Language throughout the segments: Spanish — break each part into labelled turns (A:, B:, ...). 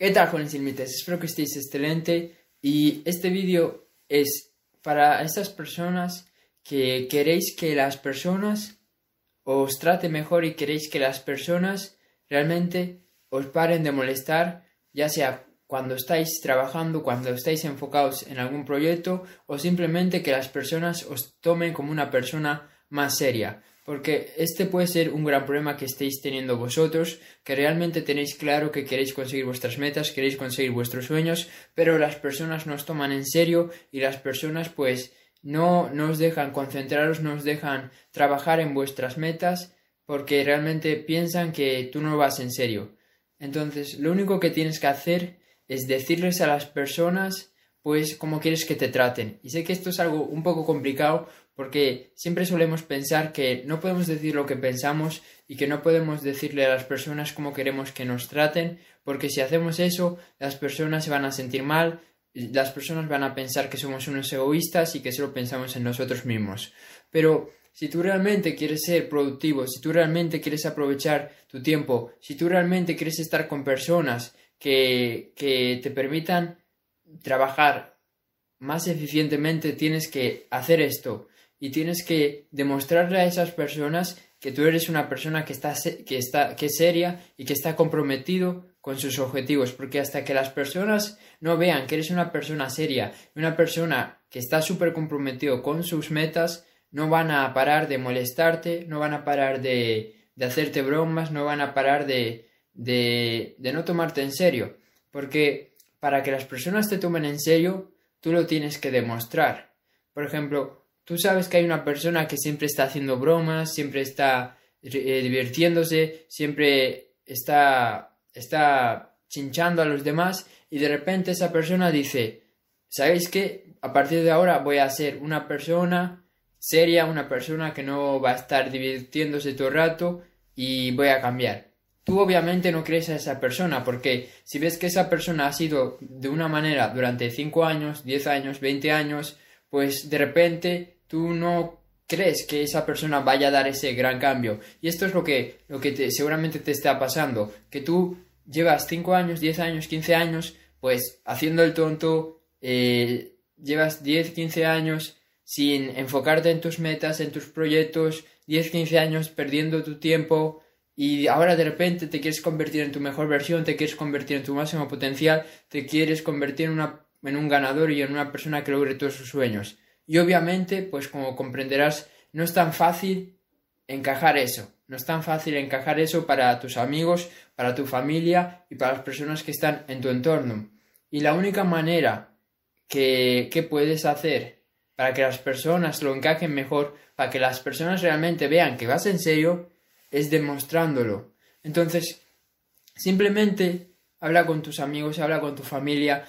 A: ¿Qué tal, jóvenes límites? Espero que estéis excelente y este vídeo es para esas personas que queréis que las personas os trate mejor y queréis que las personas realmente os paren de molestar, ya sea cuando estáis trabajando, cuando estáis enfocados en algún proyecto o simplemente que las personas os tomen como una persona más seria porque este puede ser un gran problema que estéis teniendo vosotros, que realmente tenéis claro que queréis conseguir vuestras metas, queréis conseguir vuestros sueños, pero las personas no os toman en serio y las personas pues no, no os dejan concentraros, no os dejan trabajar en vuestras metas porque realmente piensan que tú no vas en serio. Entonces, lo único que tienes que hacer es decirles a las personas pues cómo quieres que te traten. Y sé que esto es algo un poco complicado porque siempre solemos pensar que no podemos decir lo que pensamos y que no podemos decirle a las personas cómo queremos que nos traten, porque si hacemos eso, las personas se van a sentir mal, las personas van a pensar que somos unos egoístas y que solo pensamos en nosotros mismos. Pero si tú realmente quieres ser productivo, si tú realmente quieres aprovechar tu tiempo, si tú realmente quieres estar con personas que, que te permitan trabajar más eficientemente, tienes que hacer esto y tienes que demostrarle a esas personas que tú eres una persona que está, que está que es seria y que está comprometido con sus objetivos, porque hasta que las personas no vean que eres una persona seria una persona que está súper comprometido con sus metas, no van a parar de molestarte, no van a parar de, de hacerte bromas, no van a parar de, de, de no tomarte en serio, porque para que las personas te tomen en serio, tú lo tienes que demostrar. Por ejemplo, Tú sabes que hay una persona que siempre está haciendo bromas, siempre está eh, divirtiéndose, siempre está, está chinchando a los demás y de repente esa persona dice, ¿sabéis qué? A partir de ahora voy a ser una persona seria, una persona que no va a estar divirtiéndose todo el rato y voy a cambiar. Tú obviamente no crees a esa persona porque si ves que esa persona ha sido de una manera durante 5 años, 10 años, 20 años, pues de repente tú no crees que esa persona vaya a dar ese gran cambio. Y esto es lo que, lo que seguramente te está pasando, que tú llevas 5 años, 10 años, 15 años, pues haciendo el tonto, eh, llevas 10, 15 años sin enfocarte en tus metas, en tus proyectos, 10, 15 años perdiendo tu tiempo y ahora de repente te quieres convertir en tu mejor versión, te quieres convertir en tu máximo potencial, te quieres convertir en, una, en un ganador y en una persona que logre todos sus sueños. Y obviamente, pues como comprenderás, no es tan fácil encajar eso. No es tan fácil encajar eso para tus amigos, para tu familia y para las personas que están en tu entorno. Y la única manera que, que puedes hacer para que las personas lo encajen mejor, para que las personas realmente vean que vas en serio, es demostrándolo. Entonces, simplemente habla con tus amigos, habla con tu familia,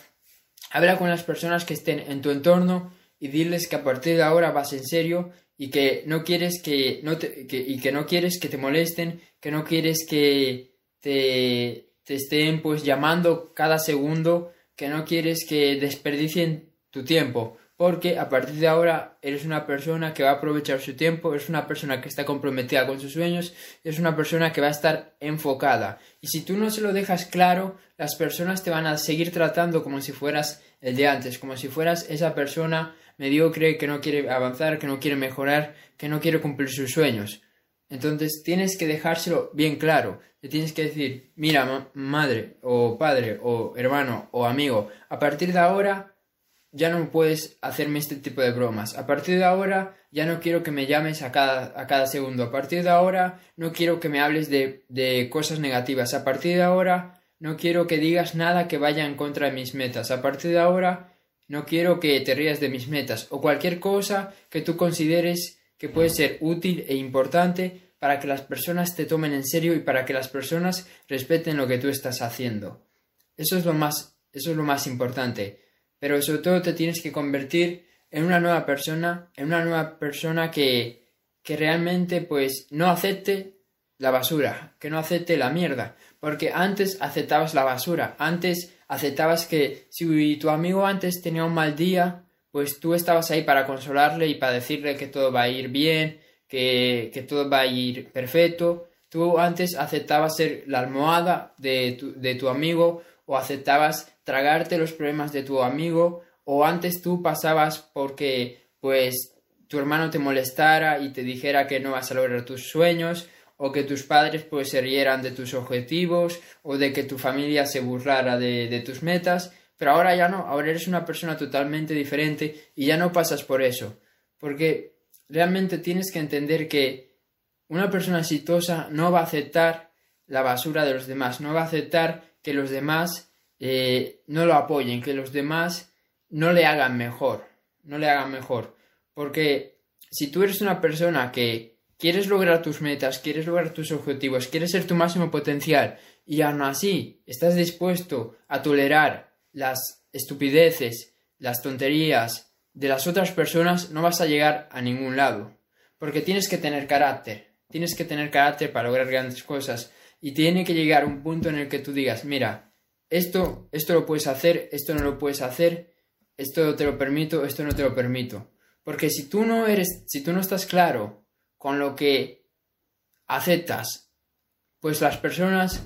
A: habla con las personas que estén en tu entorno y diles que a partir de ahora vas en serio y que no quieres que no te, y que no quieres que te molesten, que no quieres que te, te estén pues llamando cada segundo, que no quieres que desperdicien tu tiempo, porque a partir de ahora eres una persona que va a aprovechar su tiempo, eres una persona que está comprometida con sus sueños, es una persona que va a estar enfocada. Y si tú no se lo dejas claro, las personas te van a seguir tratando como si fueras el de antes, como si fueras esa persona mediocre, que no quiere avanzar, que no quiere mejorar, que no quiere cumplir sus sueños. Entonces tienes que dejárselo bien claro. Le tienes que decir, mira, madre, o padre, o hermano, o amigo, a partir de ahora ya no puedes hacerme este tipo de bromas. A partir de ahora ya no quiero que me llames a cada, a cada segundo. A partir de ahora no quiero que me hables de, de cosas negativas. A partir de ahora no quiero que digas nada que vaya en contra de mis metas. A partir de ahora no quiero que te rías de mis metas o cualquier cosa que tú consideres que puede ser útil e importante para que las personas te tomen en serio y para que las personas respeten lo que tú estás haciendo. Eso es lo más, eso es lo más importante. Pero sobre todo te tienes que convertir en una nueva persona, en una nueva persona que, que realmente pues no acepte la basura, que no acepte la mierda, porque antes aceptabas la basura, antes aceptabas que si tu amigo antes tenía un mal día, pues tú estabas ahí para consolarle y para decirle que todo va a ir bien, que, que todo va a ir perfecto. Tú antes aceptabas ser la almohada de tu, de tu amigo o aceptabas tragarte los problemas de tu amigo o antes tú pasabas porque pues tu hermano te molestara y te dijera que no vas a lograr tus sueños o que tus padres pues se rieran de tus objetivos o de que tu familia se burlara de, de tus metas. Pero ahora ya no, ahora eres una persona totalmente diferente y ya no pasas por eso. Porque realmente tienes que entender que una persona exitosa no va a aceptar la basura de los demás, no va a aceptar que los demás eh, no lo apoyen, que los demás no le hagan mejor, no le hagan mejor. Porque si tú eres una persona que quieres lograr tus metas, quieres lograr tus objetivos, quieres ser tu máximo potencial y aún así estás dispuesto a tolerar las estupideces, las tonterías, de las otras personas no vas a llegar a ningún lado. Porque tienes que tener carácter. Tienes que tener carácter para lograr grandes cosas. Y tiene que llegar un punto en el que tú digas, mira, esto, esto lo puedes hacer, esto no lo puedes hacer, esto te lo permito, esto no te lo permito. Porque si tú no eres, si tú no estás claro con lo que aceptas, pues las personas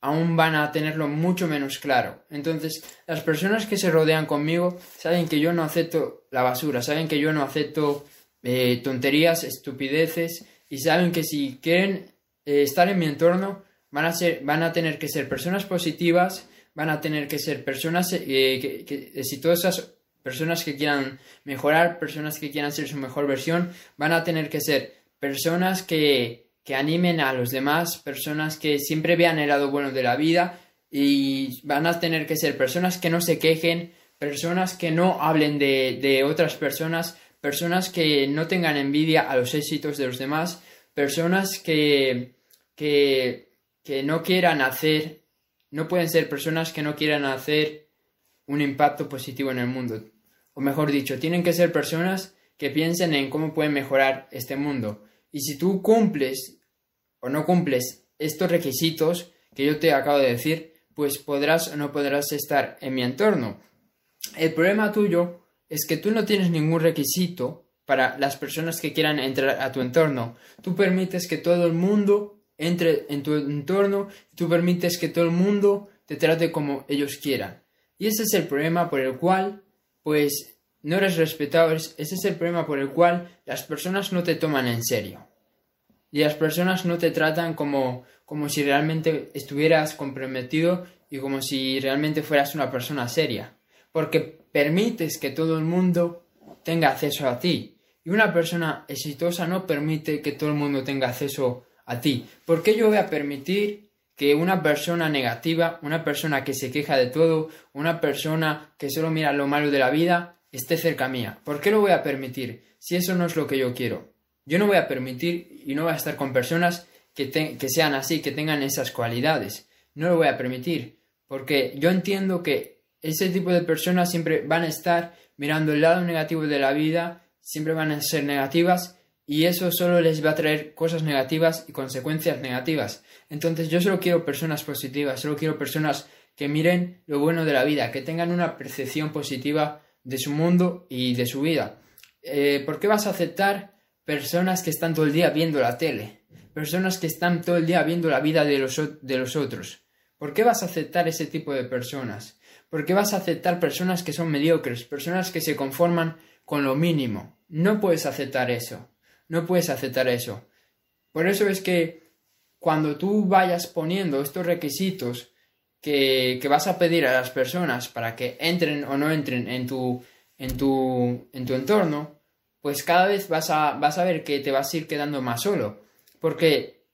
A: aún van a tenerlo mucho menos claro. Entonces, las personas que se rodean conmigo saben que yo no acepto la basura, saben que yo no acepto eh, tonterías, estupideces, y saben que si quieren eh, estar en mi entorno, van a, ser, van a tener que ser personas positivas, van a tener que ser personas eh, exitosas, personas que quieran mejorar, personas que quieran ser su mejor versión, van a tener que ser personas que, que animen a los demás, personas que siempre vean el lado bueno de la vida y van a tener que ser personas que no se quejen, personas que no hablen de, otras personas, personas que no tengan envidia a los éxitos de los demás, personas que, que, que no quieran hacer, no pueden ser personas que no quieran hacer un impacto positivo en el mundo. O mejor dicho, tienen que ser personas que piensen en cómo pueden mejorar este mundo y si tú cumples o no cumples estos requisitos que yo te acabo de decir, pues podrás o no podrás estar en mi entorno. El problema tuyo es que tú no tienes ningún requisito para las personas que quieran entrar a tu entorno. Tú permites que todo el mundo entre en tu entorno, tú permites que todo el mundo te trate como ellos quieran. Y ese es el problema por el cual, pues, no eres respetado, ese es el problema por el cual las personas no te toman en serio. Y las personas no te tratan como, como si realmente estuvieras comprometido y como si realmente fueras una persona seria. Porque permites que todo el mundo tenga acceso a ti. Y una persona exitosa no permite que todo el mundo tenga acceso a ti. ¿Por qué yo voy a permitir que una persona negativa, una persona que se queja de todo, una persona que solo mira lo malo de la vida, esté cerca mía. ¿Por qué lo voy a permitir si eso no es lo que yo quiero? Yo no voy a permitir y no voy a estar con personas que, que sean así, que tengan esas cualidades. No lo voy a permitir, porque yo entiendo que ese tipo de personas siempre van a estar mirando el lado negativo de la vida, siempre van a ser negativas y eso solo les va a traer cosas negativas y consecuencias negativas. Entonces yo solo quiero personas positivas, solo quiero personas que miren lo bueno de la vida, que tengan una percepción positiva de su mundo y de su vida. Eh, ¿Por qué vas a aceptar personas que están todo el día viendo la tele? Personas que están todo el día viendo la vida de los, de los otros. ¿Por qué vas a aceptar ese tipo de personas? ¿Por qué vas a aceptar personas que son mediocres, personas que se conforman con lo mínimo? No puedes aceptar eso. No puedes aceptar eso. Por eso es que cuando tú vayas poniendo estos requisitos que, vas a pedir a las personas para que entren o no entren en tu, en tu, en tu entorno, pues cada vez vas a, vas a ver que te vas a ir quedando más solo. Porque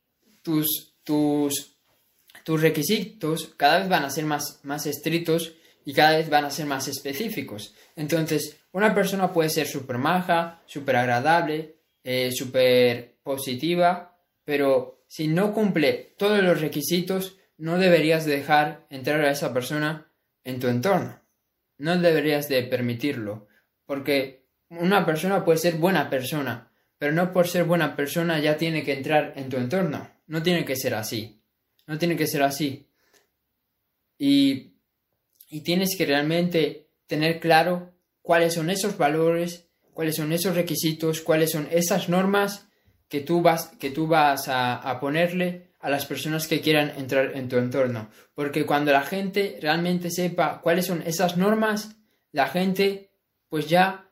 A: tus, tus, tus requisitos cada vez van a ser más, más estrictos y cada vez van a ser más específicos. Entonces, una persona puede ser súper maja, súper agradable, eh, súper positiva, pero si no cumple todos los requisitos, no deberías dejar entrar a esa persona en tu entorno. No deberías de permitirlo, porque una persona puede ser buena persona, pero no por ser buena persona ya tiene que entrar en tu entorno. No tiene que ser así. No tiene que ser así. Y, y tienes que realmente tener claro cuáles son esos valores, cuáles son esos requisitos, cuáles son esas normas que tú vas, que tú vas a, a ponerle a las personas que quieran entrar en tu entorno. Porque cuando la gente realmente sepa cuáles son esas normas, la gente pues ya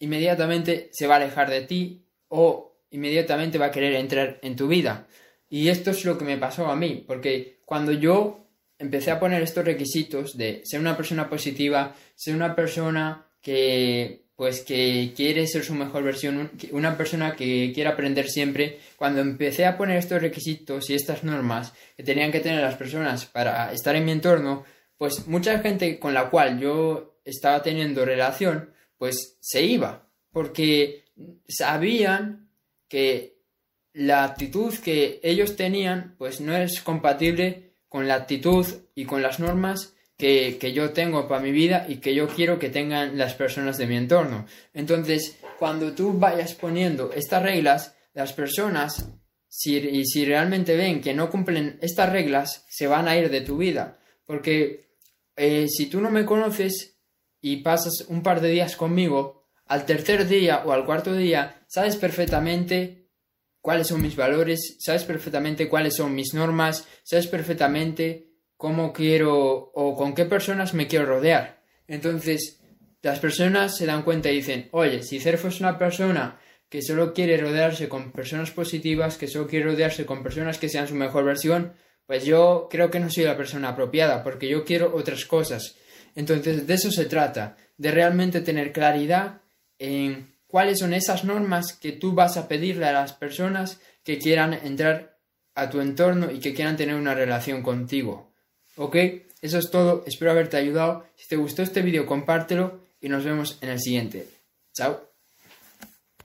A: inmediatamente se va a alejar de ti o inmediatamente va a querer entrar en tu vida. Y esto es lo que me pasó a mí, porque cuando yo empecé a poner estos requisitos de ser una persona positiva, ser una persona que pues que quiere ser su mejor versión, una persona que quiere aprender siempre, cuando empecé a poner estos requisitos y estas normas que tenían que tener las personas para estar en mi entorno, pues mucha gente con la cual yo estaba teniendo relación, pues se iba, porque sabían que la actitud que ellos tenían, pues no es compatible con la actitud y con las normas que, yo tengo para mi vida y que yo quiero que tengan las personas de mi entorno. Entonces, cuando tú vayas poniendo estas reglas, las personas, si, y si realmente ven que no cumplen estas reglas, se van a ir de tu vida. Porque eh, si tú no me conoces y pasas un par de días conmigo, al tercer día o al cuarto día, sabes perfectamente cuáles son mis valores, sabes perfectamente cuáles son mis normas, sabes perfectamente cómo quiero o con qué personas me quiero rodear. Entonces, las personas se dan cuenta y dicen, oye, si Cerfo es una persona que solo quiere rodearse con personas positivas, que solo quiere rodearse con personas que sean su mejor versión, pues yo creo que no soy la persona apropiada, porque yo quiero otras cosas. Entonces, de eso se trata, de realmente tener claridad en cuáles son esas normas que tú vas a pedirle a las personas que quieran entrar a tu entorno y que quieran tener una relación contigo. Ok, eso es todo, espero haberte ayudado. Si te gustó este vídeo, compártelo y nos vemos en el siguiente. Chao.